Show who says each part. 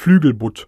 Speaker 1: Flügelbutt.